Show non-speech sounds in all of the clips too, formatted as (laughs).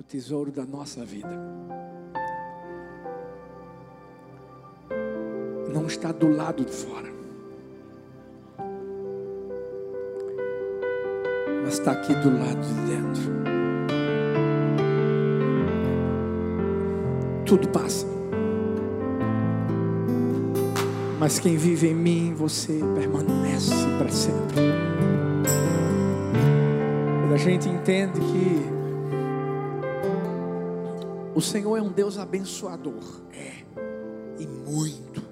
o tesouro da nossa vida. Não está do lado de fora, mas está aqui do lado de dentro. Tudo passa. Mas quem vive em mim, você permanece para sempre. Quando a gente entende que o Senhor é um Deus abençoador, é, e muito.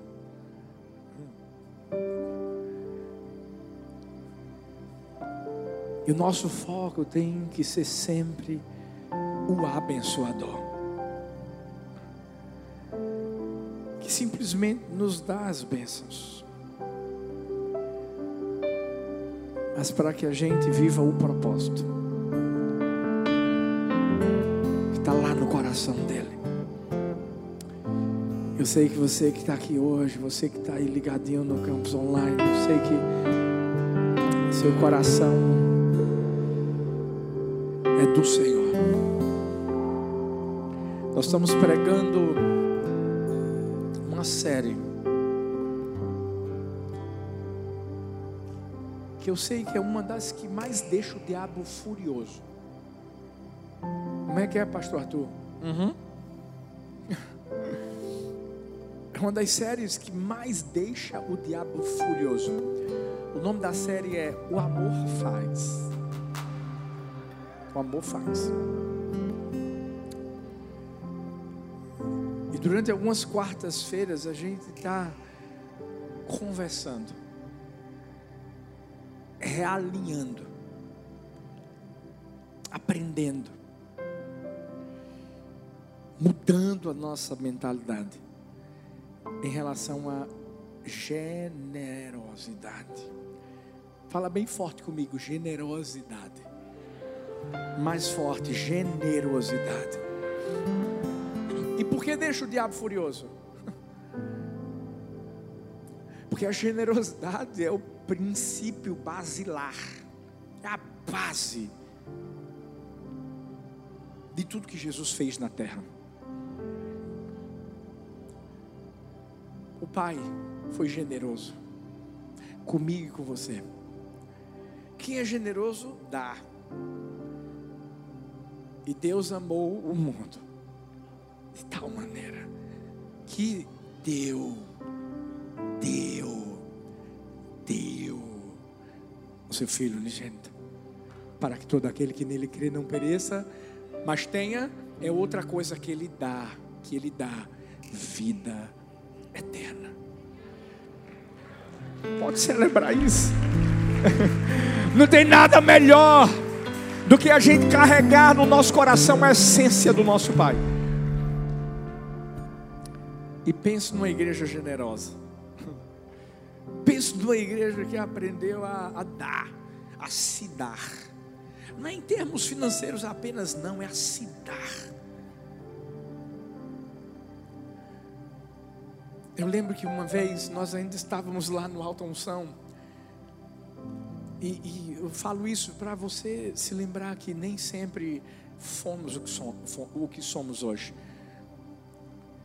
E o nosso foco tem que ser sempre o abençoador. Que simplesmente nos dá as bênçãos. Mas para que a gente viva o propósito coração dele. Eu sei que você que está aqui hoje, você que está aí ligadinho no campus online, eu sei que seu coração é do Senhor. Nós estamos pregando uma série que eu sei que é uma das que mais deixa o diabo furioso. Como é que é, pastor Arthur? Uhum. É uma das séries que mais deixa o diabo furioso. O nome da série é O Amor Faz. O amor faz. E durante algumas quartas-feiras a gente está conversando, realinhando, aprendendo, mudando a nossa mentalidade em relação à generosidade. Fala bem forte comigo, generosidade mais forte, generosidade. E por que deixa o diabo furioso? (laughs) Porque a generosidade é o princípio basilar, é a base de tudo que Jesus fez na terra. Pai foi generoso comigo e com você. Quem é generoso, dá. E Deus amou o mundo de tal maneira que deu, deu, deu o seu Filho unigênito, para que todo aquele que nele crê não pereça, mas tenha, é outra coisa que ele dá, que ele dá, vida eterna. Pode celebrar isso. (laughs) Não tem nada melhor do que a gente carregar no nosso coração a essência do nosso Pai. E pense numa igreja generosa. (laughs) Pense numa igreja que aprendeu a, a dar, a se dar. Não é em termos financeiros apenas, não, é a se dar. Eu lembro que uma vez nós ainda estávamos lá no Alta Unção. E, e eu falo isso para você se lembrar que nem sempre fomos o que, somos, o que somos hoje.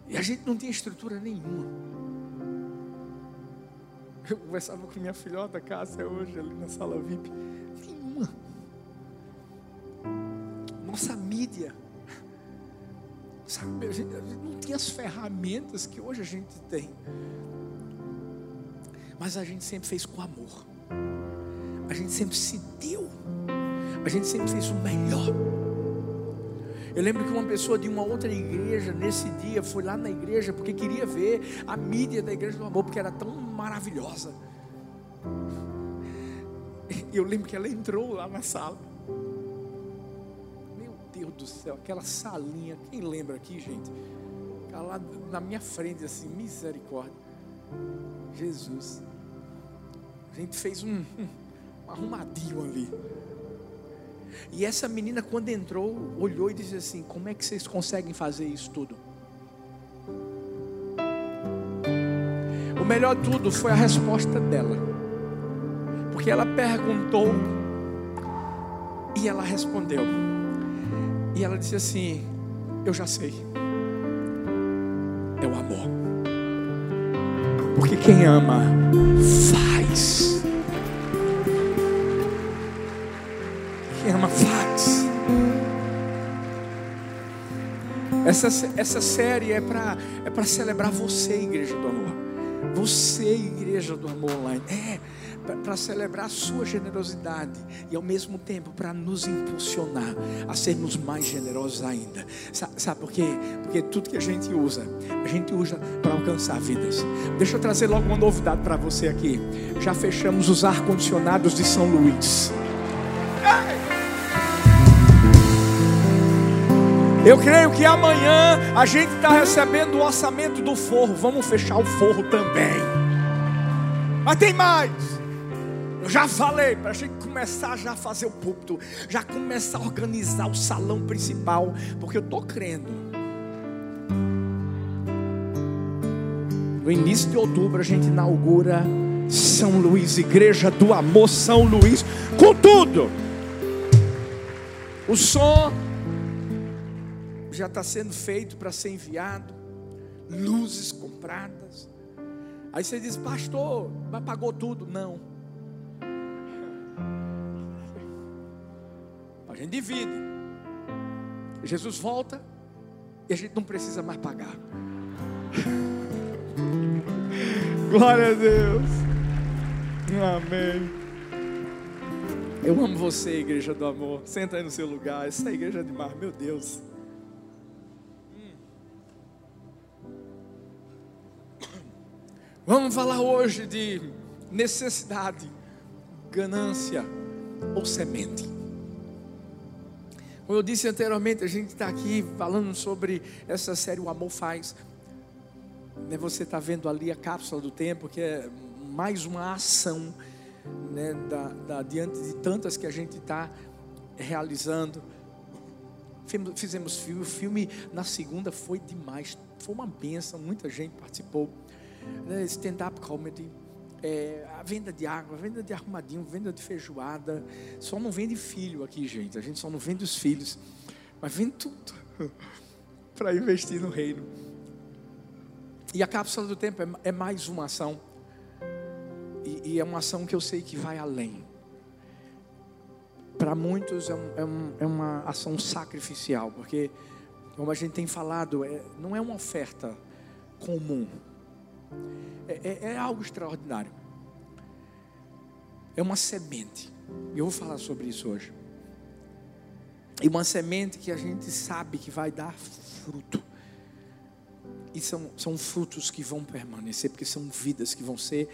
E a gente não tinha estrutura nenhuma. Eu conversava com minha filhota Cássia hoje ali na sala VIP. Nenhuma. Nossa mídia. Sabe, a gente, a gente não tinha as ferramentas que hoje a gente tem. Mas a gente sempre fez com amor a gente sempre se deu, a gente sempre fez o melhor. Eu lembro que uma pessoa de uma outra igreja, nesse dia, foi lá na igreja porque queria ver a mídia da igreja do amor, porque era tão maravilhosa. E eu lembro que ela entrou lá na sala. Do céu, aquela salinha, quem lembra aqui, gente? Ela lá na minha frente, assim, misericórdia. Jesus. A gente fez um, arrumadinho ali. E essa menina, quando entrou, olhou e disse assim: Como é que vocês conseguem fazer isso tudo? O melhor de tudo foi a resposta dela, porque ela perguntou e ela respondeu. E ela disse assim: Eu já sei. É o amor. Porque quem ama faz. Quem ama faz. Essa, essa série é para é para celebrar você, igreja do amor. Você, igreja do amor online. É para celebrar a sua generosidade e ao mesmo tempo para nos impulsionar a sermos mais generosos ainda. Sabe, sabe por quê? Porque tudo que a gente usa, a gente usa para alcançar vidas. Deixa eu trazer logo uma novidade para você aqui. Já fechamos os ar-condicionados de São Luís. Eu creio que amanhã a gente está recebendo o orçamento do forro. Vamos fechar o forro também. Mas tem mais. Eu já falei para a gente começar já a fazer o púlpito, já começar a organizar o salão principal, porque eu estou crendo. No início de outubro a gente inaugura São Luís, Igreja do Amor São Luís, com tudo. O som já está sendo feito para ser enviado, luzes compradas. Aí você diz, pastor, mas pagou tudo? Não. A gente divide. Jesus volta e a gente não precisa mais pagar. (laughs) Glória a Deus. Amém. Eu amo você, igreja do amor. Senta aí no seu lugar. Essa igreja é demais, meu Deus. Vamos falar hoje de necessidade, ganância ou semente. Como eu disse anteriormente, a gente está aqui falando sobre essa série O Amor Faz. Né, você está vendo ali a cápsula do tempo, que é mais uma ação né, da, da, diante de tantas que a gente está realizando. Fizemos filme, o filme na segunda foi demais, foi uma benção, muita gente participou. Né, Stand-up comedy é, a venda de água, a venda de arrumadinho, venda de feijoada. Só não vende filho aqui, gente. A gente só não vende os filhos, mas vende tudo (laughs) para investir no reino. E a cápsula do tempo é, é mais uma ação. E, e, é uma ação que eu sei que vai além. Para muitos é, um, é, um, é, uma ação sacrificial, porque, como a gente tem falado, é, não é uma oferta comum é, é, é algo extraordinário. É uma semente. Eu vou falar sobre isso hoje. E uma semente que a gente sabe que vai dar fruto. E são, são frutos que vão permanecer, porque são vidas que vão ser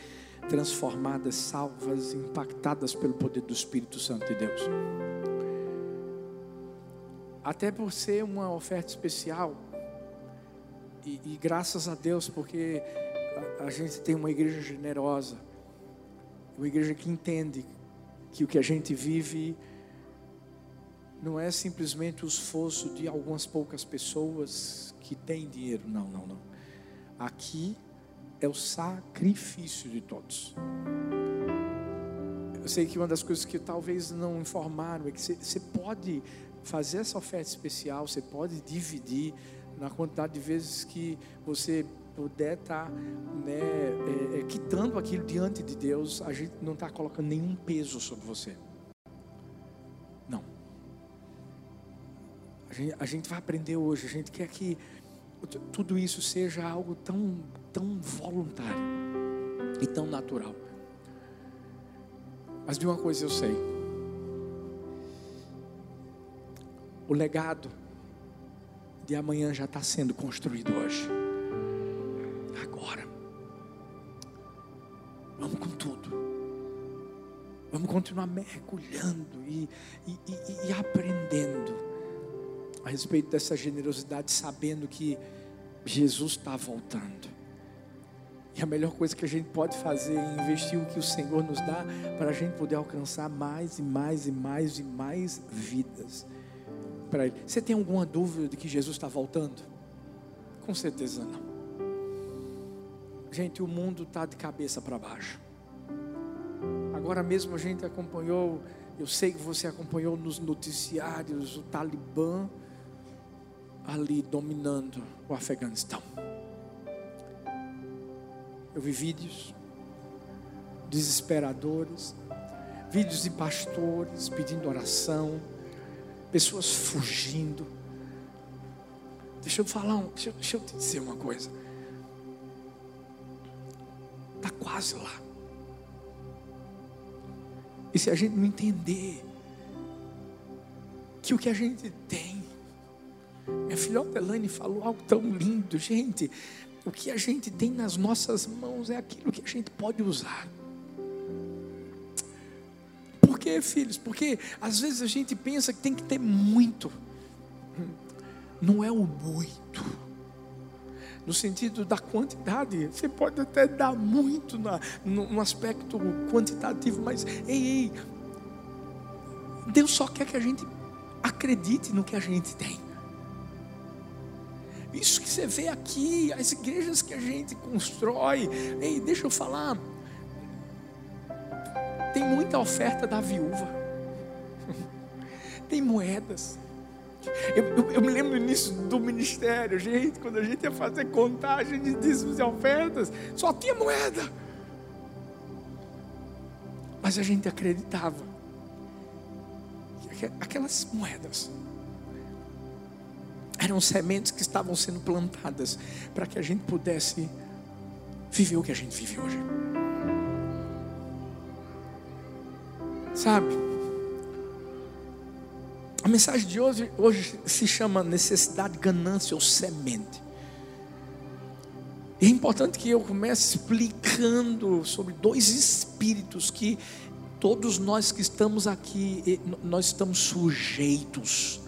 transformadas, salvas, impactadas pelo poder do Espírito Santo de Deus. Até por ser uma oferta especial, e, e graças a Deus, porque a, gente tem uma igreja generosa, uma igreja que entende que o que a gente vive não é simplesmente o esforço de algumas poucas pessoas que têm dinheiro. Não, não, não. Aqui é o sacrifício de todos. Eu sei que uma das coisas que talvez não informaram é que você pode fazer essa oferta especial, você pode dividir na quantidade de vezes que você puder estar tá, né, é, é, quitando aquilo diante de Deus, a gente não está colocando nenhum peso sobre você. Não. A gente, a gente vai aprender hoje. A gente quer que tudo isso seja algo tão, tão voluntário e tão natural. Mas de uma coisa eu sei: o legado de amanhã já está sendo construído hoje. Vamos com tudo. Vamos continuar mergulhando e, e, e, e aprendendo a respeito dessa generosidade, sabendo que Jesus está voltando. E a melhor coisa que a gente pode fazer é investir o que o Senhor nos dá para a gente poder alcançar mais e mais e mais e mais vidas para Ele. Você tem alguma dúvida de que Jesus está voltando? Com certeza não. Gente, o mundo está de cabeça para baixo. Agora mesmo a gente acompanhou, eu sei que você acompanhou nos noticiários o Talibã ali dominando o Afeganistão. Eu vi vídeos desesperadores, vídeos de pastores pedindo oração, pessoas fugindo. Deixa eu falar, deixa eu te dizer uma coisa. Quase lá. E se a gente não entender que o que a gente tem, minha filhota Elaine falou algo tão lindo, gente. O que a gente tem nas nossas mãos é aquilo que a gente pode usar. Por quê, filhos? Porque às vezes a gente pensa que tem que ter muito. Não é o muito. No sentido da quantidade. Você pode até dar muito na, no, no aspecto quantitativo, mas ei, ei. Deus só quer que a gente acredite no que a gente tem. Isso que você vê aqui, as igrejas que a gente constrói. Ei, deixa eu falar. Tem muita oferta da viúva. (laughs) Tem moedas. Eu, eu, eu, me lembro no início do ministério, gente, quando a gente ia fazer contagem de dízimos e ofertas, só tinha moeda. Mas a gente acreditava que aquelas moedas eram sementes que estavam sendo plantadas para que a gente pudesse viver o que a gente vive hoje. Sabe? A mensagem de hoje, hoje se chama necessidade, ganância ou semente. É importante que eu comece explicando sobre dois espíritos que todos nós que estamos aqui, nós estamos sujeitos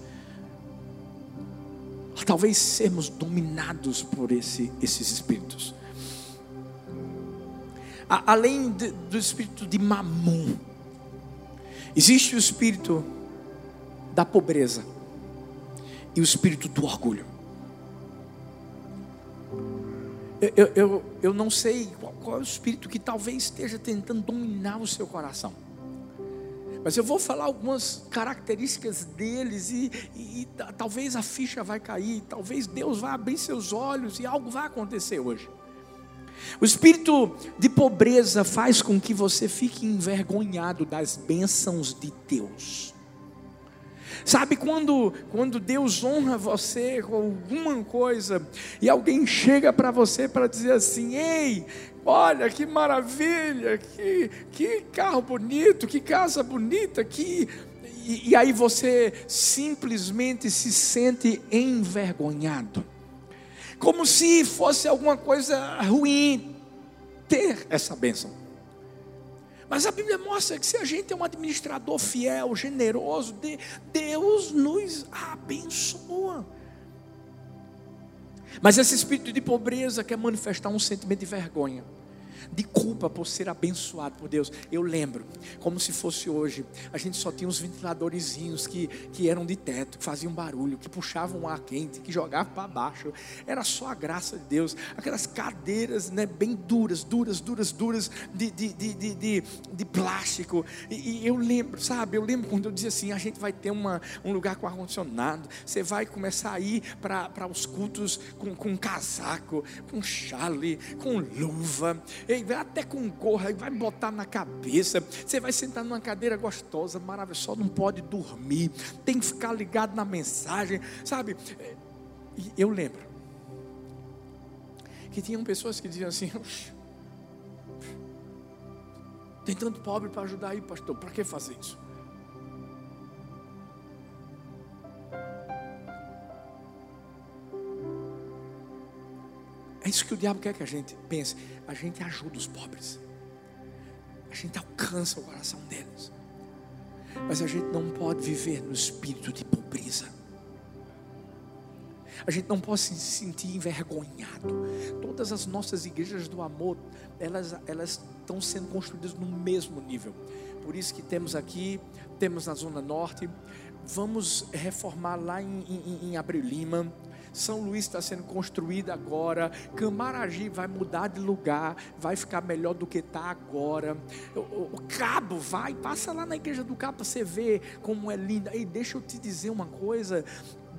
talvez sermos dominados por esse, esses espíritos. A, além de, do espírito de mamon, existe o espírito da pobreza e o espírito do orgulho. Eu, eu, eu, eu não sei qual, qual é o espírito que talvez esteja tentando dominar o seu coração. Mas eu vou falar algumas características deles e, e, e, talvez a ficha vai cair, talvez Deus vai abrir seus olhos e algo vai acontecer hoje. O espírito de pobreza faz com que você fique envergonhado das bênçãos de Deus. Sabe quando, quando Deus honra você com alguma coisa e alguém chega para você para dizer assim: Ei, olha que maravilha, que, que carro bonito, que casa bonita, que. E, e aí você simplesmente se sente envergonhado, como se fosse alguma coisa ruim ter essa bênção. Mas a Bíblia mostra que se a gente é um administrador fiel, generoso, Deus nos abençoa. Mas esse espírito de pobreza quer manifestar um sentimento de vergonha de culpa por ser abençoado por Deus. Eu lembro, como se fosse hoje, a gente só tinha uns ventiladorzinhos que, que eram de teto, que faziam barulho, que puxavam ar quente, que jogavam para baixo. Era só a graça de Deus. Aquelas cadeiras né, bem duras, duras, duras, duras, de, de, de, de, de, plástico. E, e, eu lembro, sabe, eu lembro quando eu dizia assim: a gente vai ter uma, um lugar com ar-condicionado, você vai começar a ir para os cultos com, com casaco, com chale, com luva. E vai até com gorra, vai botar na cabeça. Você vai sentar numa cadeira gostosa, maravilhosa, só não pode dormir, tem que ficar ligado na mensagem, sabe? E eu lembro que tinham pessoas que diziam assim: tem tanto pobre para ajudar aí, pastor, para que fazer isso? Isso que o diabo quer que a gente pense. A gente ajuda os pobres. A gente alcança o coração deles. Mas a gente não pode viver no espírito de pobreza. A gente não pode se sentir envergonhado. Todas as nossas igrejas do amor, elas, elas estão sendo construídas no mesmo nível. Por isso que temos aqui, temos na Zona Norte, vamos reformar lá em, em, em Abril Lima são Luís está sendo construída agora. Camaragibe vai mudar de lugar, vai ficar melhor do que está agora. O, o, Cabo vai, passa lá na igreja do Cabo para você ver como é linda. E deixa eu te dizer uma coisa.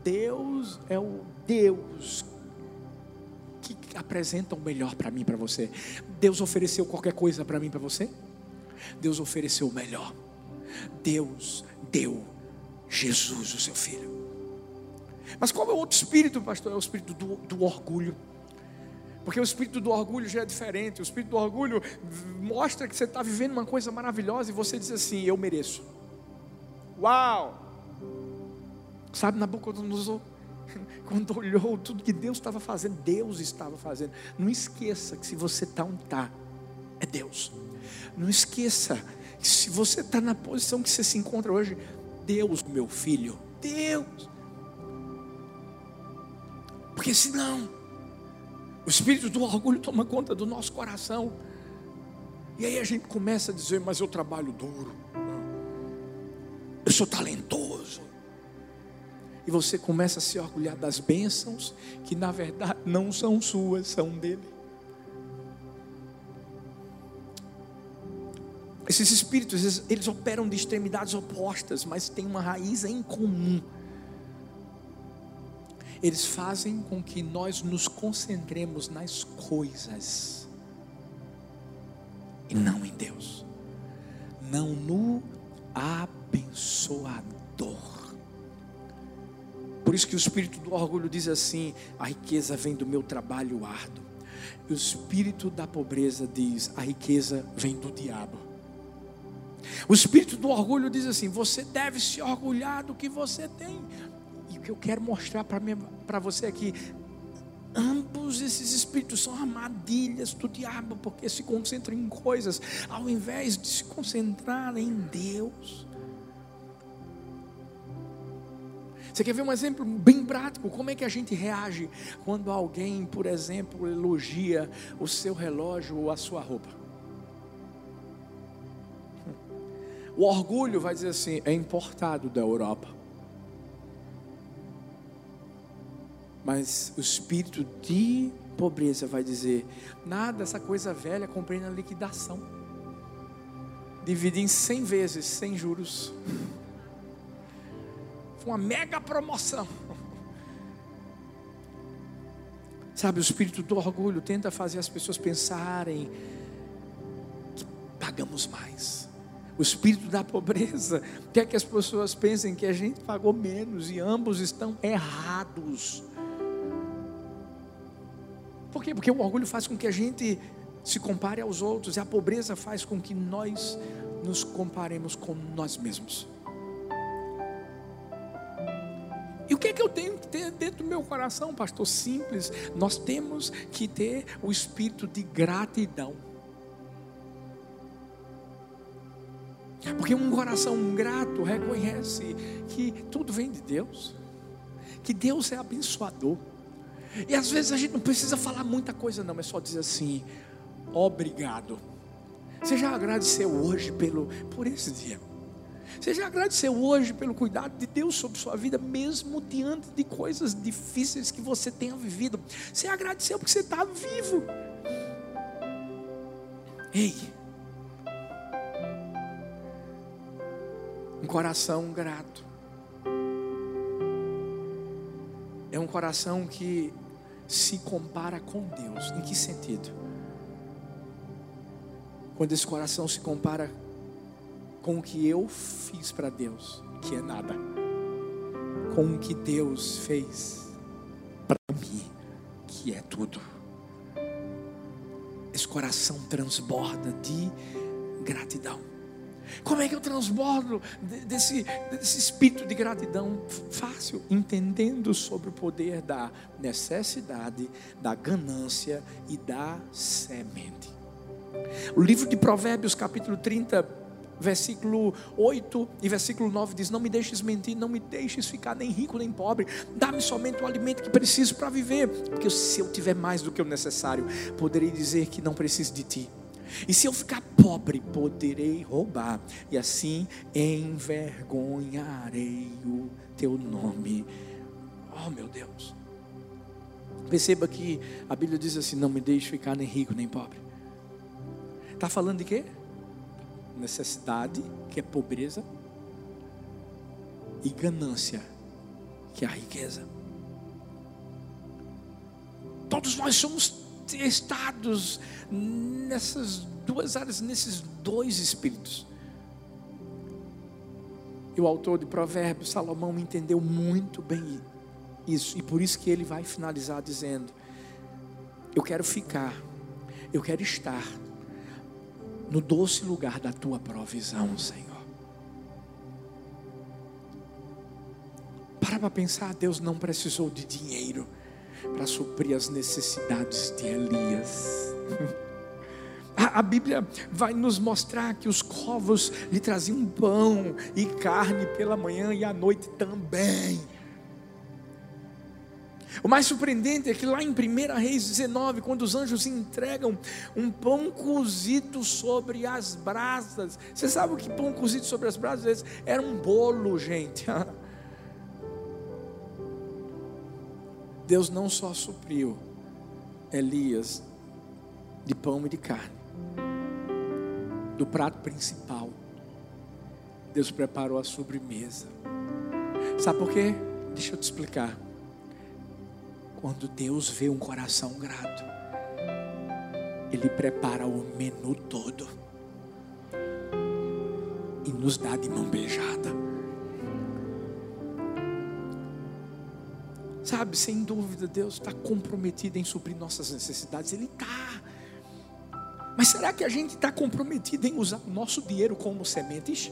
Deus é o Deus que apresenta o melhor para mim, para você. Deus ofereceu qualquer coisa para mim, para você? Deus ofereceu o melhor. Deus deu Jesus, o seu filho. Mas qual é o outro espírito, pastor? É o espírito do, do orgulho. Porque o espírito do orgulho já é diferente. O espírito do orgulho mostra que você está vivendo uma coisa maravilhosa e você diz assim: Eu mereço. Uau! Sabe, Nabucodonosor, (laughs) quando olhou tudo que Deus estava fazendo, Deus estava fazendo. Não esqueça que se você está onde está, é Deus. Não esqueça que se você está na posição que você se encontra hoje, Deus, meu filho, Deus. Porque senão, o espírito do orgulho toma conta do nosso coração. E aí a gente começa a dizer: Mas eu trabalho duro, eu sou talentoso. E você começa a se orgulhar das bênçãos que na verdade não são suas, são dele. Esses espíritos, eles, eles operam de extremidades opostas, mas têm uma raiz em comum eles fazem com que nós nos concentremos nas coisas e não em Deus, não no abençoador. Por isso que o espírito do orgulho diz assim: a riqueza vem do meu trabalho árduo. E o espírito da pobreza diz: a riqueza vem do diabo. O espírito do orgulho diz assim: você deve se orgulhar do que você tem que eu quero mostrar para você aqui. Ambos esses espíritos são armadilhas do diabo, porque se concentram em coisas, ao invés de se concentrar em Deus. Você quer ver um exemplo bem prático? Como é que a gente reage quando alguém, por exemplo, elogia o seu relógio ou a sua roupa? O orgulho vai dizer assim: é importado da Europa. Mas o espírito de pobreza vai dizer: nada, essa coisa velha comprei na liquidação. Dividi em 100 vezes, sem juros. (laughs) Foi uma mega promoção. (laughs) Sabe, o espírito do orgulho tenta fazer as pessoas pensarem que pagamos mais. O espírito da pobreza quer que as pessoas pensem que a gente pagou menos e ambos estão errados. Por quê? Porque o orgulho faz com que a gente se compare aos outros, e a pobreza faz com que nós nos comparemos com nós mesmos. E o que é que eu tenho que ter dentro do meu coração, pastor? Simples. Nós temos que ter o espírito de gratidão. Porque um coração grato reconhece que tudo vem de Deus, que Deus é abençoador. E às vezes a gente não precisa falar muita coisa, não, é só dizer assim: obrigado. Você já agradeceu hoje pelo, por esse dia? Você já agradeceu hoje pelo cuidado de Deus sobre sua vida, mesmo diante de coisas difíceis que você tenha vivido? Você agradeceu porque você está vivo. Ei, um coração grato é um coração que se compara com Deus. Em que sentido? Quando esse coração se compara com o que eu fiz para Deus, que é nada, com o que Deus fez para mim, que é tudo. Esse coração transborda de gratidão. Como é que eu transbordo desse, desse espírito de gratidão? Fácil, entendendo sobre o poder da necessidade, da ganância e da semente. O livro de Provérbios, capítulo 30, versículo 8 e versículo 9 diz: Não me deixes mentir, não me deixes ficar nem rico nem pobre, dá-me somente o alimento que preciso para viver, porque se eu tiver mais do que o necessário, poderei dizer que não preciso de ti. E se eu ficar pobre, poderei roubar, e assim envergonharei o teu nome. Oh, meu Deus. Perceba que a Bíblia diz assim: não me deixe ficar nem rico nem pobre. Está falando de quê? Necessidade, que é pobreza, e ganância, que que a riqueza. Todos nós somos testados nessas duas áreas, nesses dois espíritos. E o autor de Provérbios, Salomão, entendeu muito bem isso, e por isso que ele vai finalizar dizendo: Eu quero ficar, eu quero estar no doce lugar da tua provisão, Senhor. Para para pensar, Deus não precisou de dinheiro para suprir as necessidades de Elias. (laughs) A, Bíblia vai nos mostrar que os covos lhe traziam pão e carne pela manhã e à noite também. O mais surpreendente é que lá em 1 Reis 19, quando os anjos entregam um pão cozido sobre as brasas, você sabe o que pão cozido sobre as brasas era um bolo, gente. (laughs) Deus não só supriu Elias de pão e de carne, do prato principal, Deus preparou a sobremesa. Sabe por quê? Deixa eu te explicar. Quando Deus vê um coração grato, Ele prepara o menu todo e nos dá de mão beijada. Sabe, sem dúvida, Deus está comprometido em suprir nossas necessidades. Ele está. Mas será que a gente está comprometido em usar o nosso dinheiro como sementes?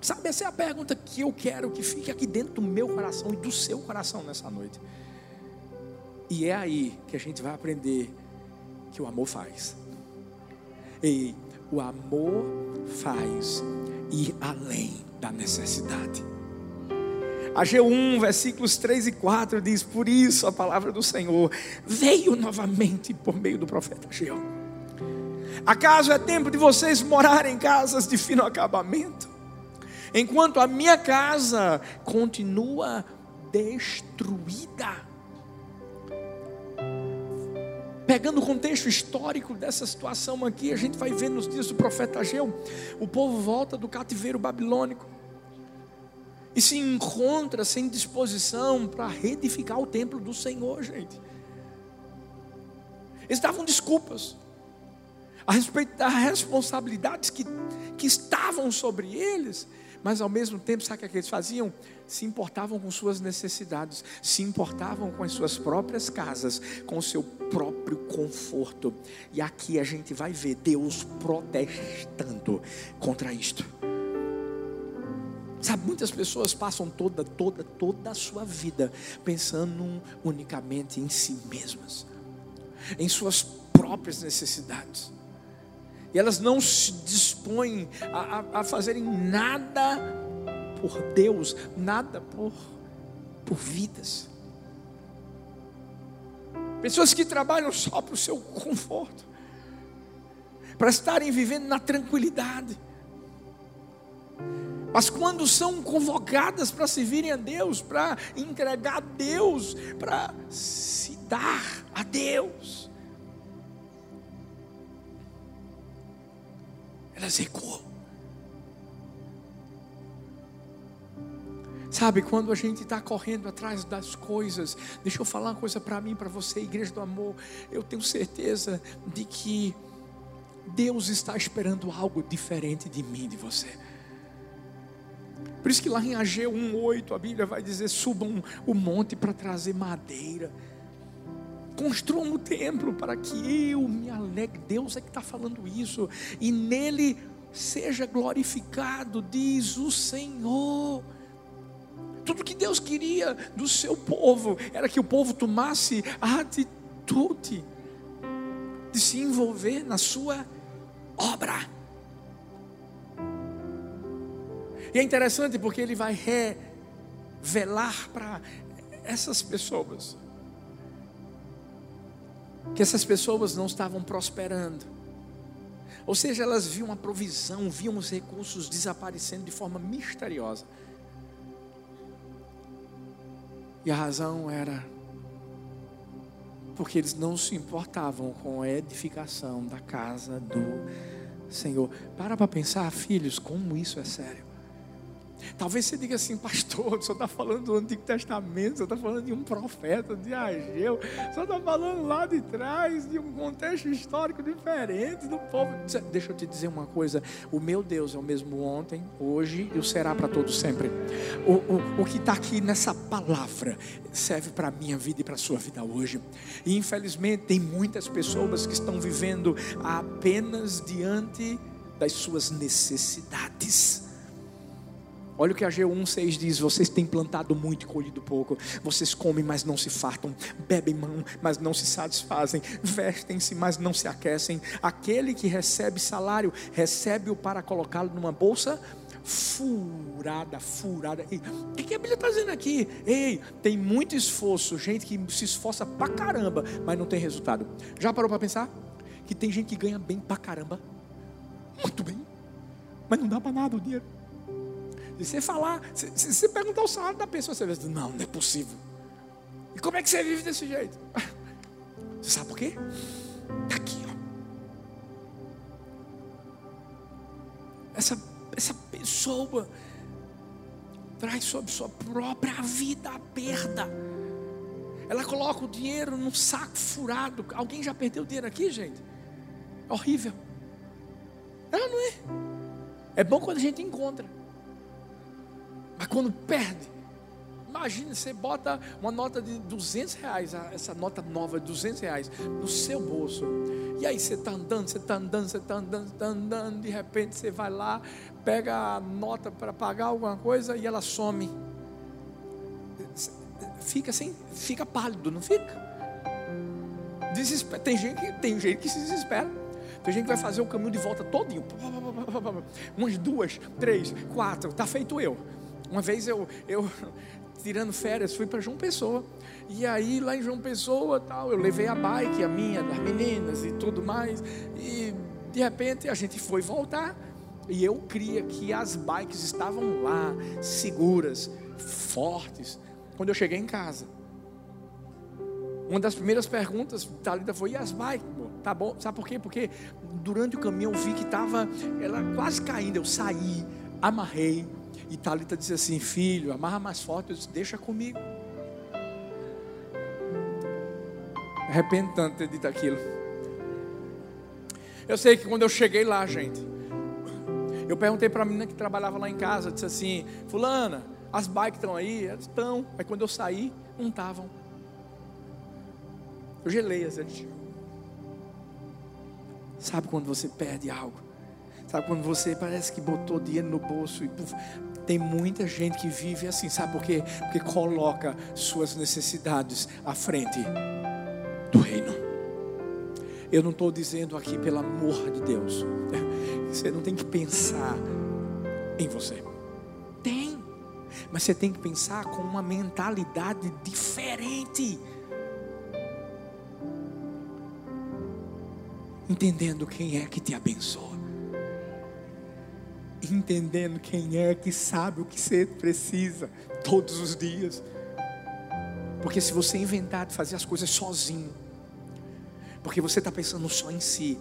Sabe, essa é a pergunta que eu quero que fique aqui dentro do meu coração e do seu coração nessa noite. E é aí que a gente vai aprender que o amor faz. E o amor faz ir além da necessidade. Ageu 1, versículos 3 e 4 diz: Por isso a palavra do Senhor veio novamente por meio do profeta Ageu. Acaso é tempo de vocês morarem em casas de fino acabamento, enquanto a minha casa continua destruída? Pegando o contexto histórico dessa situação aqui, a gente vai ver nos dias do profeta Ageu, o povo volta do cativeiro babilônico e se encontra sem disposição para reedificar o templo do Senhor, gente. Eles davam desculpas a respeito das responsabilidades que, que estavam sobre eles, mas ao mesmo tempo, sabe o que eles faziam? Se importavam com suas necessidades, se importavam com as suas próprias casas, com o seu próprio conforto. E aqui a gente vai ver Deus protestando contra isto. Sabe, muitas pessoas passam toda, toda, toda a sua vida pensando unicamente em si mesmas, em suas próprias necessidades. E elas não se dispõem a, a, a fazerem nada por Deus, nada por, por vidas. Pessoas que trabalham só para o seu conforto, para estarem vivendo na tranquilidade mas quando são convocadas para servirem a Deus, para entregar a Deus, para se dar a Deus, elas recuam. Sabe, quando a gente está correndo atrás das coisas, deixa eu falar uma coisa para mim, para você, Igreja do Amor, eu tenho certeza de que Deus está esperando algo diferente de mim, de você. Por isso que lá em Ageu 1,8 a Bíblia vai dizer: subam o monte para trazer madeira. Construam o templo para que eu me alegre. Deus é que está falando isso. E nele seja glorificado, diz o Senhor. Tudo que Deus queria do seu povo era que o povo tomasse a atitude de se envolver na sua obra. E é interessante porque ele vai revelar para essas pessoas que essas pessoas não estavam prosperando. Ou seja, elas viam a provisão, viam os recursos desaparecendo de forma misteriosa. E a razão era porque eles não se importavam com a edificação da casa do Senhor. Para para pensar, filhos, como isso é sério. Talvez você diga assim, pastor, o senhor está falando do Antigo Testamento, o senhor está falando de um profeta, de Ageu, o senhor está falando lá de trás, de um contexto histórico diferente do povo. Deixa eu te dizer uma coisa: o meu Deus é o mesmo ontem, hoje e o será para todos sempre. O, o, o que está aqui nessa palavra serve para a minha vida e para a sua vida hoje. E infelizmente tem muitas pessoas que estão vivendo apenas diante das suas necessidades Olha o que a G1,6 diz: vocês têm plantado muito e colhido pouco. Vocês comem, mas não se fartam. Bebem, mas não se satisfazem. Vestem-se, mas não se aquecem. Aquele que recebe salário, recebe-o para colocá-lo numa bolsa furada, furada. o que a Bíblia está dizendo aqui? Ei, tem muito esforço, gente que se esforça pra caramba, mas não tem resultado. Já parou para pensar? Que tem gente que ganha bem pra caramba, muito bem, mas não dá para nada o dinheiro. Se você falar, se você perguntar o salário da pessoa, você vai dizer, não, não é possível. E como é que você vive desse jeito? (laughs) Você sabe por quê? Está aqui, ó. Essa, essa pessoa traz sobre sua própria vida a perda. Ela coloca o dinheiro num saco furado. Alguém já perdeu dinheiro aqui, gente? É horrível. Não, não é? É bom quando a gente encontra. Mas quando perde, imagine, você bota uma nota de 200 reais, essa nota nova de 200 reais, no seu bolso. E aí você está andando, você está andando, você está andando, está andando, de repente você vai lá, pega a nota para pagar alguma coisa e ela some. Fica assim, fica pálido, não fica? Tem gente que tem gente que se desespera. Tem gente que vai fazer o caminho de volta todinho. Umas duas, três, quatro. Está feito eu. Uma vez eu, eu (laughs) tirando férias, fui para João Pessoa. E aí lá em João Pessoa, tal, eu levei a bike, a minha, das meninas e tudo mais. E de repente a gente foi voltar. E eu cria que as bikes estavam lá, seguras, fortes. Quando eu cheguei em casa, uma das primeiras perguntas, Thalita, foi: e as bikes? Tá bom, sabe por quê? Porque durante o caminho eu vi que estava ela quase caindo. Eu saí, amarrei, e Talita disse assim: Filho, amarra mais forte. Eu disse: Deixa comigo. Arrependo tanto ter dito aquilo. Eu sei que quando eu cheguei lá, gente, eu perguntei para a menina que trabalhava lá em casa, disse assim: Fulana, as bikes estão aí? Elas estão. Aí quando eu saí, não estavam. Eu gelei as Sabe quando você perde algo? Sabe quando você parece que botou dinheiro no bolso e puf, tem muita gente que vive assim, sabe por quê? Porque coloca suas necessidades à frente do reino. Eu não estou dizendo aqui, pelo amor de Deus, (laughs) você não tem que pensar em você. Tem, mas você tem que pensar com uma mentalidade diferente. Entendendo quem é que te abençoa entendendo quem é que sabe o que você precisa todos os dias. Porque se você inventar de fazer as coisas sozinho, porque você está pensando só em si,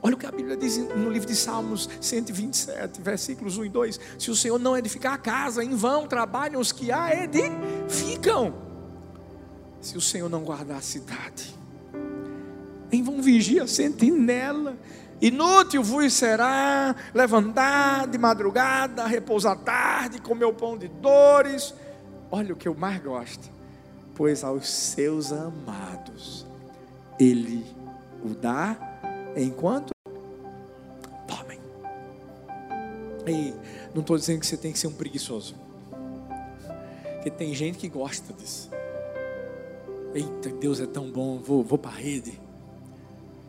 Olha o que a Bíblia diz no livro de Salmos 127, versículos 1 e 2: Se o Senhor não edificar a casa, em vão trabalham os que a edificam. Se o Senhor não guardar a cidade, em vão vigia a sentinela. Inútil vos será levantar de madrugada, repousar tarde, comer o pão de dores. Olha o que eu mais gosto. Pois aos seus amados ele o dá enquanto dormem. E não estou dizendo que você tem que ser um preguiçoso. Porque tem gente que gosta disso. Eita, Deus é tão bom, vou, vou para a rede.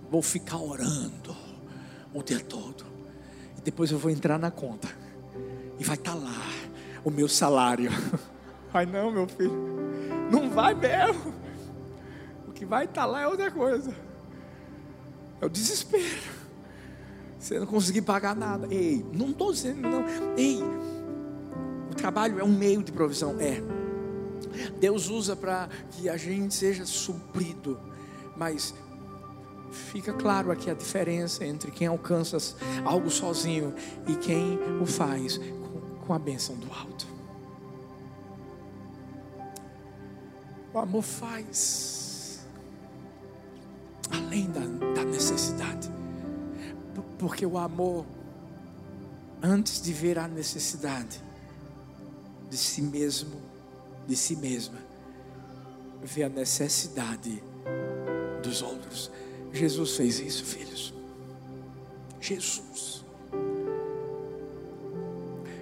Vou ficar orando o dia todo. E depois eu vou entrar na conta. E vai estar tá lá o meu salário. (laughs) Vai não, meu filho. Não vai mesmo. O que vai estar tá lá é outra coisa. É o desespero. Você não conseguir pagar nada. Ei, não estou dizendo não. Ei, o trabalho é um meio de provisão. É. Deus usa para que a gente seja suprido. Mas Fica claro aqui a diferença entre quem alcança algo sozinho e quem o faz com, a bênção do alto. O amor faz além da, da necessidade, porque o amor, antes de ver a necessidade de si mesmo, de si mesma, vê a necessidade dos outros. Jesus fez isso, filhos. Jesus.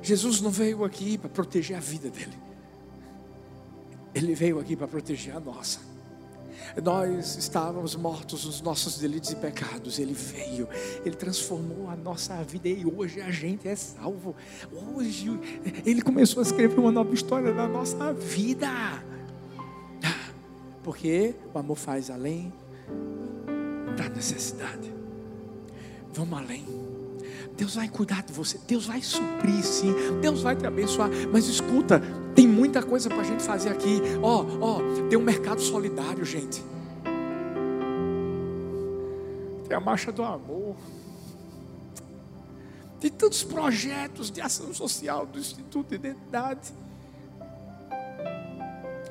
Jesus não veio aqui para proteger a vida dele. Ele veio aqui para proteger a nossa. Nós estávamos mortos nos nossos delitos e pecados. Ele veio, ele transformou a nossa vida e hoje a gente é salvo. Hoje ele começou a escrever uma nova história da nossa vida. Porque o amor faz além da necessidade. Vamos além. Deus vai cuidar de você, Deus vai suprir sim, Deus vai te abençoar. Mas escuta, tem muita coisa para a gente fazer aqui. Ó, oh, ó, oh, tem um mercado solidário, gente. Tem a marcha do amor. Tem tantos projetos de ação social do Instituto de Identidade.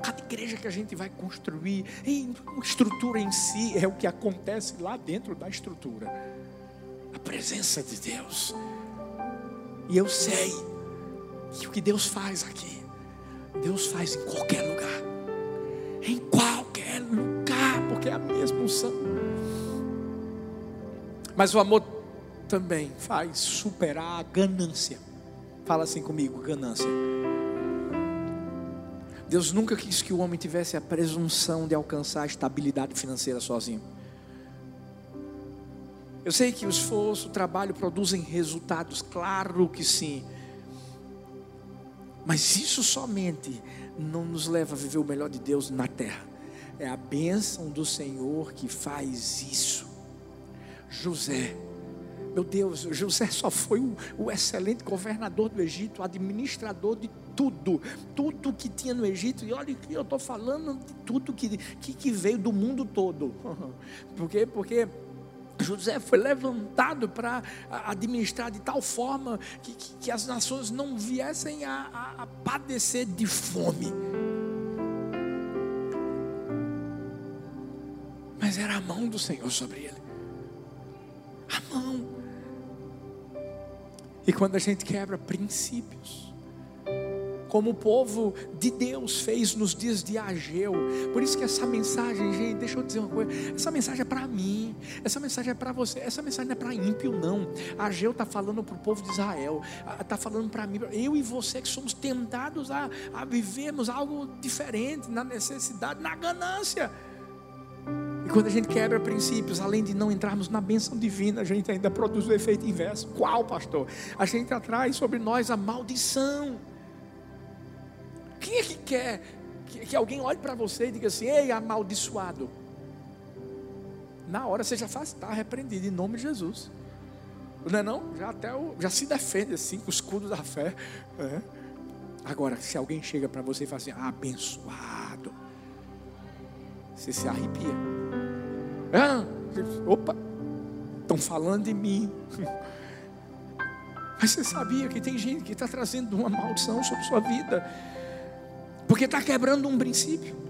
Cada igreja que a gente vai construir, em estrutura em si é o que acontece lá dentro da estrutura. A presença de Deus. E eu sei que o que Deus faz aqui, Deus faz em qualquer lugar. Em qualquer lugar, porque é a mesma unção. Mas o amor também faz superar a ganância. Fala assim comigo, ganância. Deus nunca quis que o homem tivesse a presunção de alcançar a estabilidade financeira sozinho. Eu sei que o esforço, o trabalho produzem resultados, claro que sim. Mas isso somente não nos leva a viver o melhor de Deus na terra. É a bênção do Senhor que faz isso. José, meu Deus, José só foi o, o excelente governador do Egito, administrador de tudo, tudo que tinha no Egito, e olha que eu estou falando de tudo que, que, que, veio do mundo todo. (laughs) Por quê? Porque José foi levantado para administrar de tal forma que, que, que as nações não viessem a, a, a padecer de fome. Mas era a mão do Senhor sobre ele. A mão. E quando a gente quebra princípios, como o povo de Deus fez nos dias de Ageu. Por isso que essa mensagem, gente, deixa eu dizer uma coisa: essa mensagem é para mim, essa mensagem é para você, essa mensagem não é para ímpio, não. Ageu está falando para o povo de Israel, está falando para mim, eu e você que somos tentados a, a vivermos algo diferente, na necessidade, na ganância. E quando a gente quebra princípios, além de não entrarmos na bênção divina, a gente ainda produz o efeito inverso. Qual, pastor? A gente atrai sobre nós a maldição. Quem é que quer que, que alguém olhe para você e diga assim: ei, amaldiçoado? Na hora você já faz, está repreendido em nome de Jesus. Não é não? Já até o, já se defende assim com o escudo da fé. É. Agora, se alguém chega para você e fala assim, abençoado, você se arrepia. Ah, opa, estão falando de mim. (laughs) Mas você sabia que tem gente que está trazendo uma maldição sobre sua vida porque está quebrando um princípio.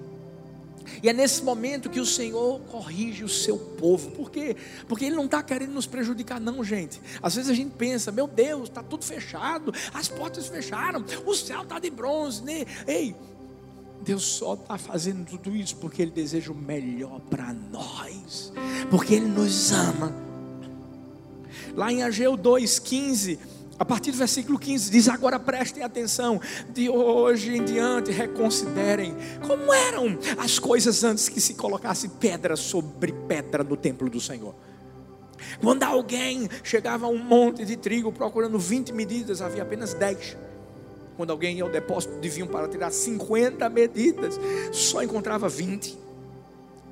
E é nesse momento que o Senhor corrige o seu povo. Por quê? Porque Ele não está querendo nos prejudicar, não, gente. Às vezes a gente pensa, meu Deus, está tudo fechado, as portas fecharam, o céu está de bronze, né? Ei, Deus só está fazendo tudo isso porque Ele deseja o melhor para nós, porque Ele nos ama. Lá em Ageu 2,15 a partir do versículo 15 diz: Agora prestem atenção, de hoje em diante reconsiderem como eram as coisas antes que se colocasse pedra sobre pedra no templo do Senhor. Quando alguém chegava a um monte de trigo procurando 20 medidas, havia apenas 10. Quando alguém ia ao depósito de vinho para tirar 50 medidas, só encontrava 20.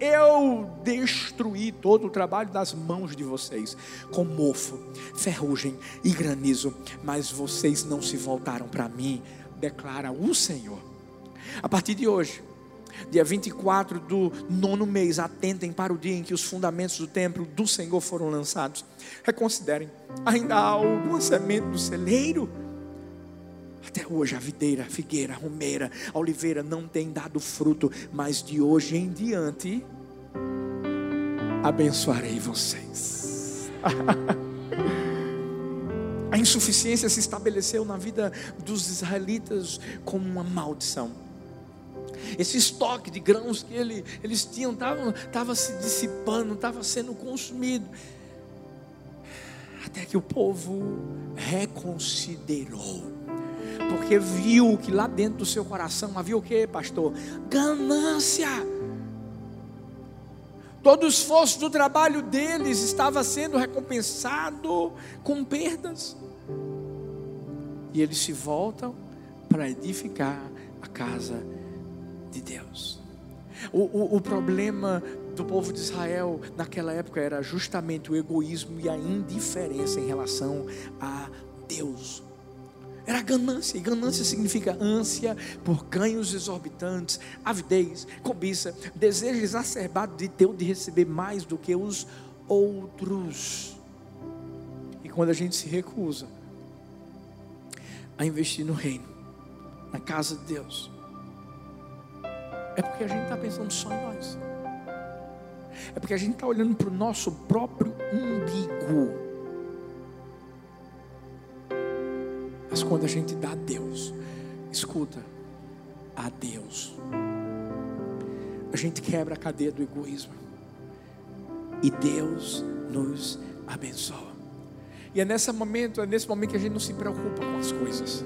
Eu destruí todo o trabalho das mãos de vocês, com mofo, ferrugem e granizo, mas vocês não se voltaram para mim, declara o Senhor. A partir de hoje, dia 24 do nono mês, atentem para o dia em que os fundamentos do templo do Senhor foram lançados. Reconsiderem: ainda há alguma semente no celeiro? Até hoje a videira, a figueira, a romeira, a oliveira não tem dado fruto, mas de hoje em diante abençoarei vocês. (laughs) a insuficiência se estabeleceu na vida dos israelitas como uma maldição. Esse estoque de grãos que ele, eles tinham estava se dissipando, estava sendo consumido. Até que o povo reconsiderou porque viu que lá dentro do seu coração havia o que, pastor? Ganância. Todo o esforço do trabalho deles estava sendo recompensado com perdas. E eles se voltam para edificar a casa de Deus. O, o, o, problema do povo de Israel naquela época era justamente o egoísmo e a indiferença em relação a Deus. Era ganância, e ganância significa ânsia por ganhos exorbitantes, avidez, cobiça, desejo exacerbado de ter ou de receber mais do que os outros. E quando a gente se recusa a investir no reino, na casa de Deus, é porque a gente está pensando só em nós. É porque a gente está olhando para o nosso próprio umbigo. Mas quando a gente dá a Deus, escuta, a Deus, a gente quebra a cadeia do egoísmo. E Deus nos abençoa. E é nesse momento, é nesse momento que a gente não se preocupa com as coisas.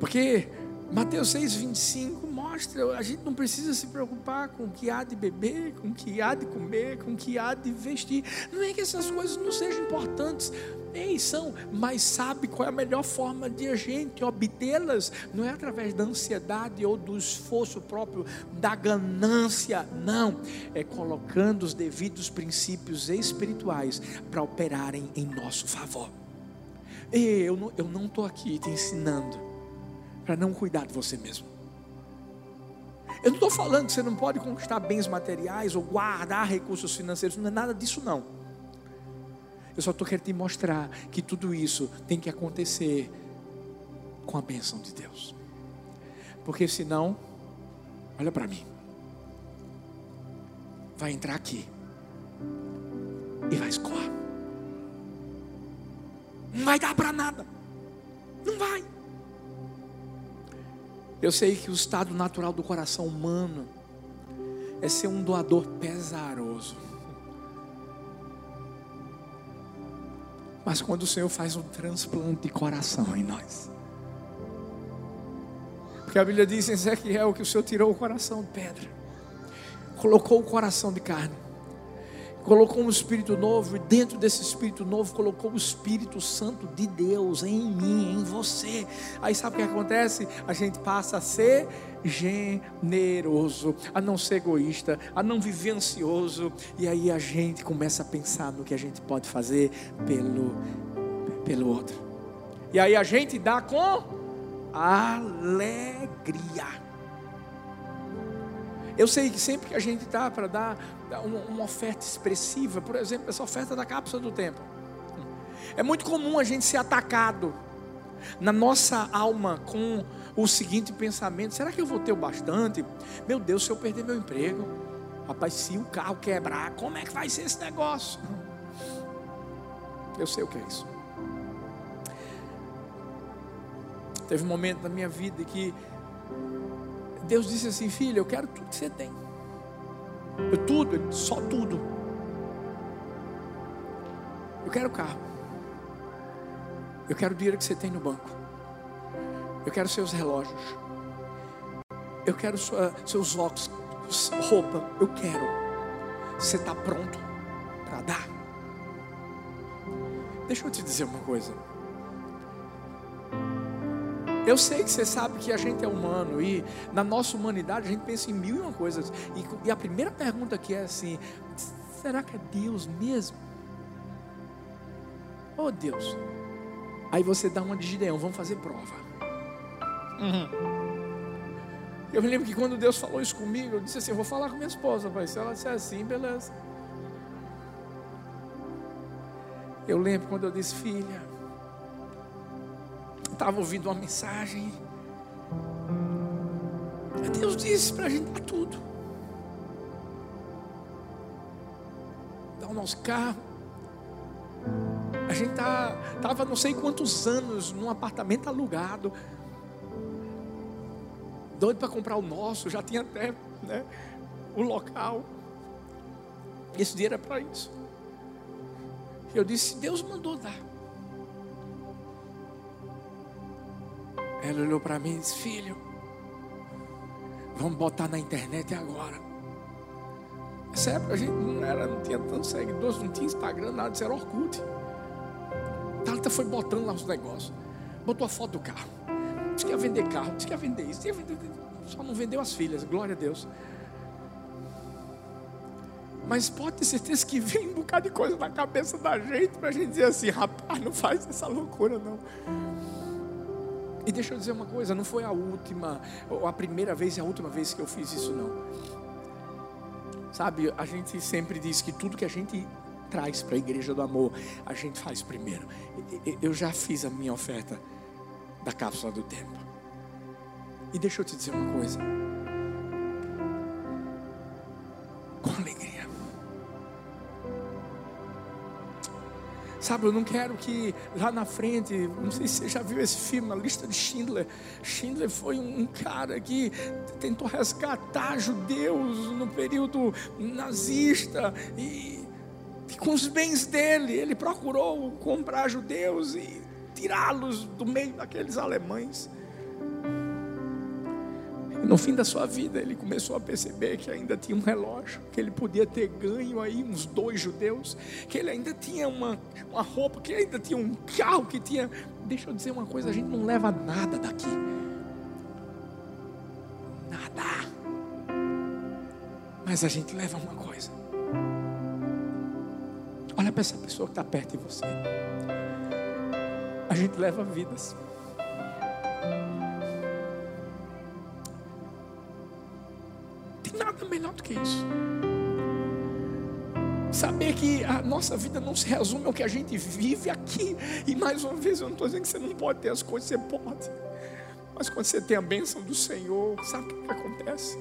Porque Mateus 6,25 mostra, a gente não precisa se preocupar com o que há de beber, com o que há de comer, com o que há de vestir. Não é que essas coisas não sejam importantes, Ei, são, mas sabe qual é a melhor forma de a gente obtê-las? Não é através da ansiedade ou do esforço próprio, da ganância, não. É colocando os devidos princípios espirituais para operarem em nosso favor. Eu não estou aqui te ensinando para não cuidar de você mesmo. Eu não estou falando que você não pode conquistar bens materiais ou guardar recursos financeiros, não é nada disso não. Eu só estou querendo te mostrar que tudo isso tem que acontecer com a bênção de Deus. Porque senão, olha para mim, vai entrar aqui e vai escoar. Não vai dar para nada. Não vai. Eu sei que o estado natural do coração humano é ser um doador pesaroso. Mas quando o Senhor faz um transplante de coração em nós. Porque a Bíblia diz em Ezequiel que o Senhor tirou o coração de pedra, colocou o coração de carne colocou um espírito novo, e dentro desse espírito novo colocou o Espírito Santo de Deus em mim, em você. Aí sabe o que acontece? A gente passa a ser generoso, a não ser egoísta, a não viver ansioso, e aí a gente começa a pensar no que a gente pode fazer pelo, pelo outro. E aí a gente dá com alegria. Eu sei que sempre que a gente está para dar uma, oferta expressiva, por exemplo, essa oferta da cápsula do tempo, é muito comum a gente ser atacado na nossa alma com o seguinte pensamento: será que eu vou ter o bastante? Meu Deus, se eu perder meu emprego, rapaz, se o carro quebrar, como é que vai ser esse negócio? Eu sei o que é isso. Teve um momento na minha vida que Deus disse assim: Filho, eu quero tudo que você tem. Eu tudo, só tudo. Eu quero carro. Eu quero o dinheiro que você tem no banco. Eu quero seus relógios. Eu quero sua, seus óculos, roupa. Eu quero. Você está pronto para dar? Deixa eu te dizer uma coisa. Eu sei que você sabe que a gente é humano e na nossa humanidade a gente pensa em mil e uma coisas. E, e a primeira pergunta que é assim: será que é Deus mesmo? Oh Deus. Aí você dá uma de Gideão, vamos fazer prova. Uhum. Eu me lembro que quando Deus falou isso comigo, eu disse assim: eu vou falar com minha esposa, pai. Se ela disser assim, beleza. Eu lembro quando eu disse, filha, estava ouvindo uma mensagem. Deus disse para a gente dar tudo. Dar o nosso carro. A gente tá, tava não sei quantos anos num apartamento alugado. Doido para comprar o nosso, já tinha até né, o local. Esse dinheiro é para isso. Eu disse, Deus mandou dar. Ela olhou para mim e disse, filho, vamos botar na internet agora. Nessa época a gente não, era, não tinha tantos seguidores, não tinha Instagram, nada, isso era Orkut. Thalita foi botando lá os negócios. Botou a foto do carro. Disse que ia vender carro, disse que ia vender isso, ia vender, só não vendeu as filhas, glória a Deus. Mas pode ter certeza que vem um bocado de coisa na cabeça da gente para a gente dizer assim, rapaz, não faz essa loucura não. E deixa eu dizer uma coisa, não foi a última, ou a primeira vez e a última vez que eu fiz isso não. Sabe, a gente sempre diz que tudo que a gente traz para a igreja do amor, a gente faz primeiro. Eu já fiz a minha oferta da cápsula do tempo. E deixa eu te dizer uma coisa. Sabe, eu não quero que lá na frente, não sei se você já viu esse filme, a lista de Schindler. Schindler foi um cara que tentou resgatar judeus no período nazista e, e com os bens dele, ele procurou comprar judeus e tirá-los do meio daqueles alemães. No fim da sua vida, ele começou a perceber que ainda tinha um relógio, que ele podia ter ganho aí uns dois judeus, que ele ainda tinha uma, uma roupa, que ainda tinha um carro, que tinha. Deixa eu dizer uma coisa: a gente não leva nada daqui. Nada. Mas a gente leva uma coisa. Olha para essa pessoa que está perto de você. A gente leva vidas. Do que isso. Saber que a nossa vida não se resume ao que a gente vive aqui. E mais uma vez, eu não estou dizendo que você não pode ter as coisas, você pode. Mas quando você tem a bênção do Senhor, sabe o que, acontece?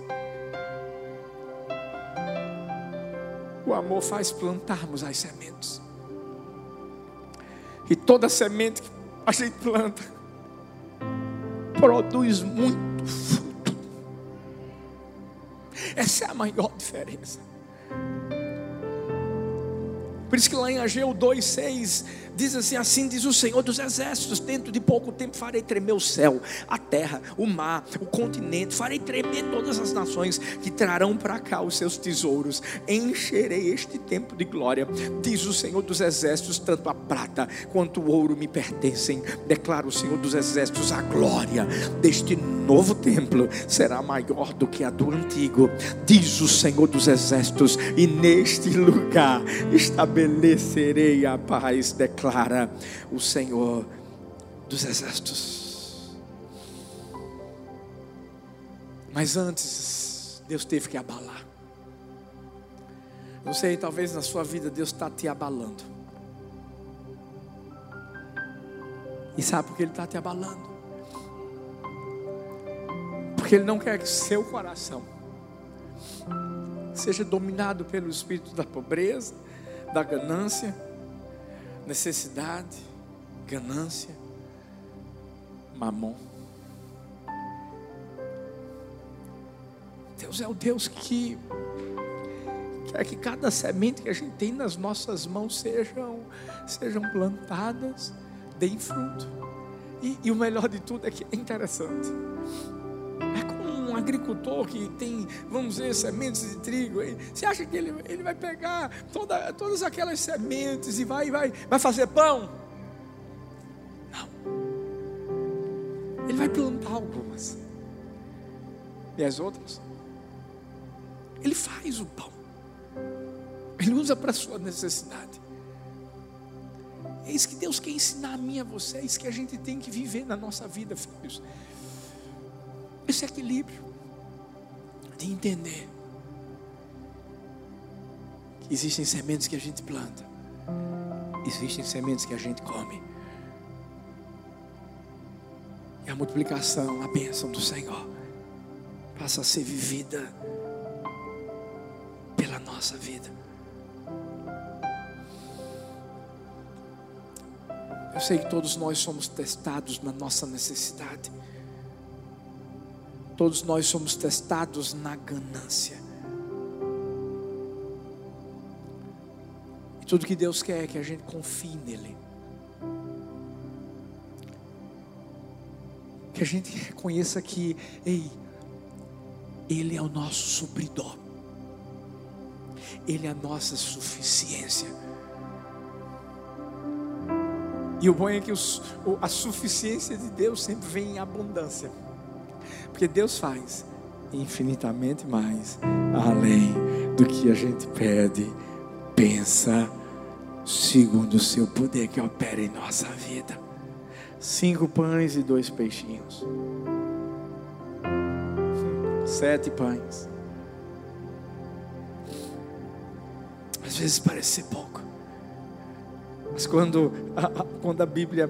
O amor faz plantarmos as sementes. E toda semente que a gente planta produz muito. Essa é a maior diferença. Por isso que lá em Ageu 2,6 diz assim: Assim diz o Senhor dos Exércitos: Dentro de pouco tempo farei tremer o céu, a terra, o mar, o continente, farei tremer todas as nações que trarão para cá os seus tesouros. Encherei este tempo de glória, diz o Senhor dos Exércitos: Tanto a prata quanto o ouro me pertencem. Declara o Senhor dos Exércitos: A glória deste novo templo será maior do que a do antigo, diz o Senhor dos Exércitos, e neste lugar estabelecerei a paz, declara o Senhor dos exércitos. Mas antes, Deus teve que abalar. Não sei, talvez na sua vida Deus está te abalando. E sabe por que Ele está te abalando? Porque Ele não quer que seu coração seja dominado pelo espírito da pobreza, da ganância, necessidade, ganância, mamon. Deus é o Deus que quer que cada semente que a gente tem nas nossas mãos sejam, sejam plantadas, deem fruto. E, e o melhor de tudo é que é interessante agricultor que tem, vamos dizer, sementes de trigo, você acha que ele, ele vai pegar toda, todas aquelas sementes e vai, vai, vai fazer pão? Não. Ele vai plantar algumas. E as outras? Ele faz o pão. Ele usa para a sua necessidade. É isso que Deus quer ensinar a mim a você, é isso que a gente tem que viver na nossa vida, filhos esse equilíbrio de entender que existem sementes que a gente planta, existem sementes que a gente come. E a multiplicação, a bênção do Senhor, passa a ser vivida pela nossa vida. Eu sei que todos nós somos testados na nossa necessidade. Todos nós somos testados na ganância. E tudo que Deus quer é que a gente confie nele. Que a gente reconheça que, ei, Ele é o nosso supridor. Ele é a nossa suficiência. E o bom é que os, a suficiência de Deus sempre vem em abundância. Porque Deus faz infinitamente mais além do que a gente pede, pensa, segundo o seu poder que opera em nossa vida. Cinco pães e dois peixinhos. Sete pães. Às vezes parece pouco. Mas quando a, a, quando a Bíblia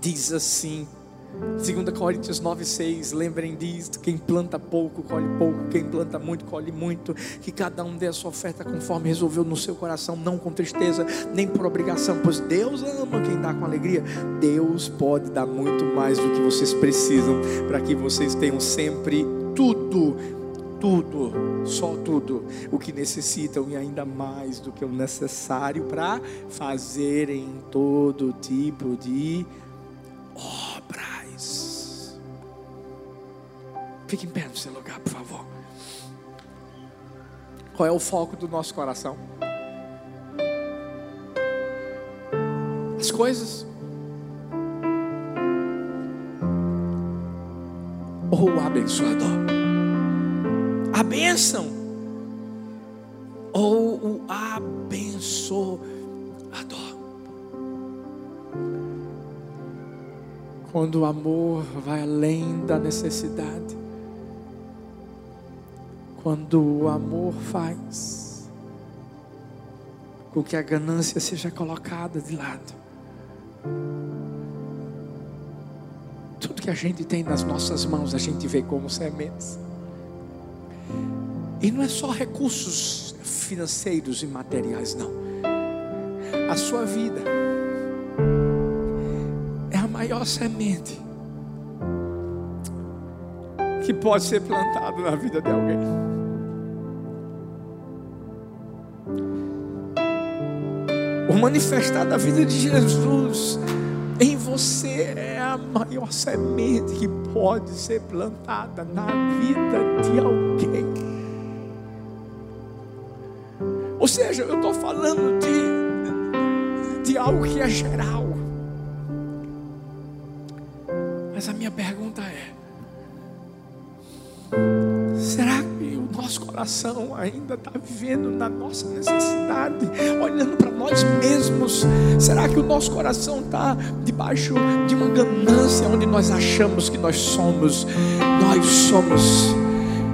diz assim, 2 Coríntios 9,6, lembrem disso: quem planta pouco, colhe pouco, quem planta muito, colhe muito. Que cada um dê a sua oferta conforme resolveu no seu coração, não com tristeza, nem por obrigação, pois Deus ama quem dá com alegria. Deus pode dar muito mais do que vocês precisam, para que vocês tenham sempre tudo tudo, só tudo o que necessitam e ainda mais do que o necessário para fazerem todo tipo de obras. Fique em pé no seu lugar, por favor. Qual é o foco do nosso coração? As coisas. Ou o abençoador? a bênção ou o abençoador. Quando o amor vai além da necessidade, quando o amor faz com que a ganância seja colocada de lado. Tudo que a gente tem nas nossas mãos, a gente vê como sementes. E não é só recursos financeiros e materiais, não. A sua vida é a maior semente que pode ser plantada na vida de alguém. O manifestar da vida de Jesus em você é a maior semente que pode ser plantada na vida de alguém. Ou seja, eu estou falando de, de algo que é geral. Coração ainda está vivendo na nossa necessidade, olhando para nós mesmos? Será que o nosso coração está debaixo de uma ganância onde nós achamos que nós somos, nós somos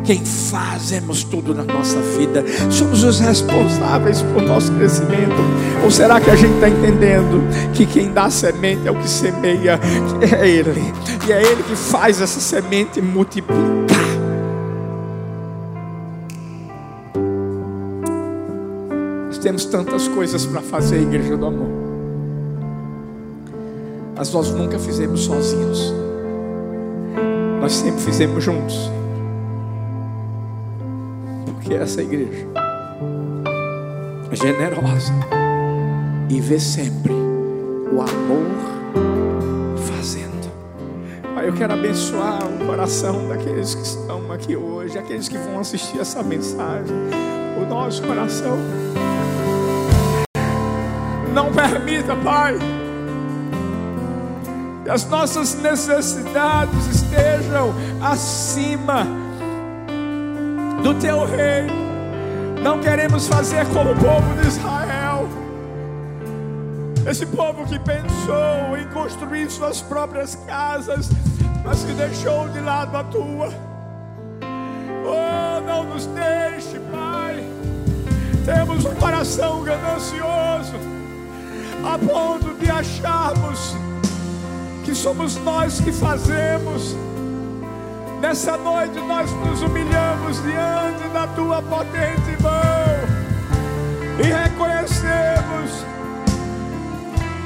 quem fazemos tudo na nossa vida, somos os responsáveis por nosso crescimento. Ou será que a gente está entendendo que quem dá semente é o que semeia, que é Ele, e é Ele que faz essa semente multiplicar? Nós temos tantas coisas para fazer, Igreja do Amor, mas nós nunca fizemos sozinhos, nós sempre fizemos juntos que essa igreja é generosa e vê sempre o amor fazendo. Pai, eu quero abençoar o coração daqueles que estão aqui hoje, aqueles que vão assistir essa mensagem, o nosso coração. Não permita, Pai, que as nossas necessidades estejam acima do teu reino. Não queremos fazer como o povo de Israel. Esse povo que pensou em construir suas próprias casas, mas que deixou de lado a tua. Oh, não nos deixe, Pai. Temos um coração ganancioso, a ponto de acharmos que somos nós que fazemos. Nessa noite nós nos humilhamos diante da tua potente mão e reconhecemos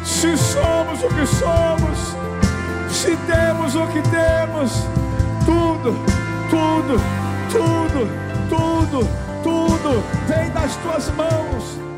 se somos o que somos, se temos o que temos, tudo, tudo, tudo, tudo, tudo vem das tuas mãos.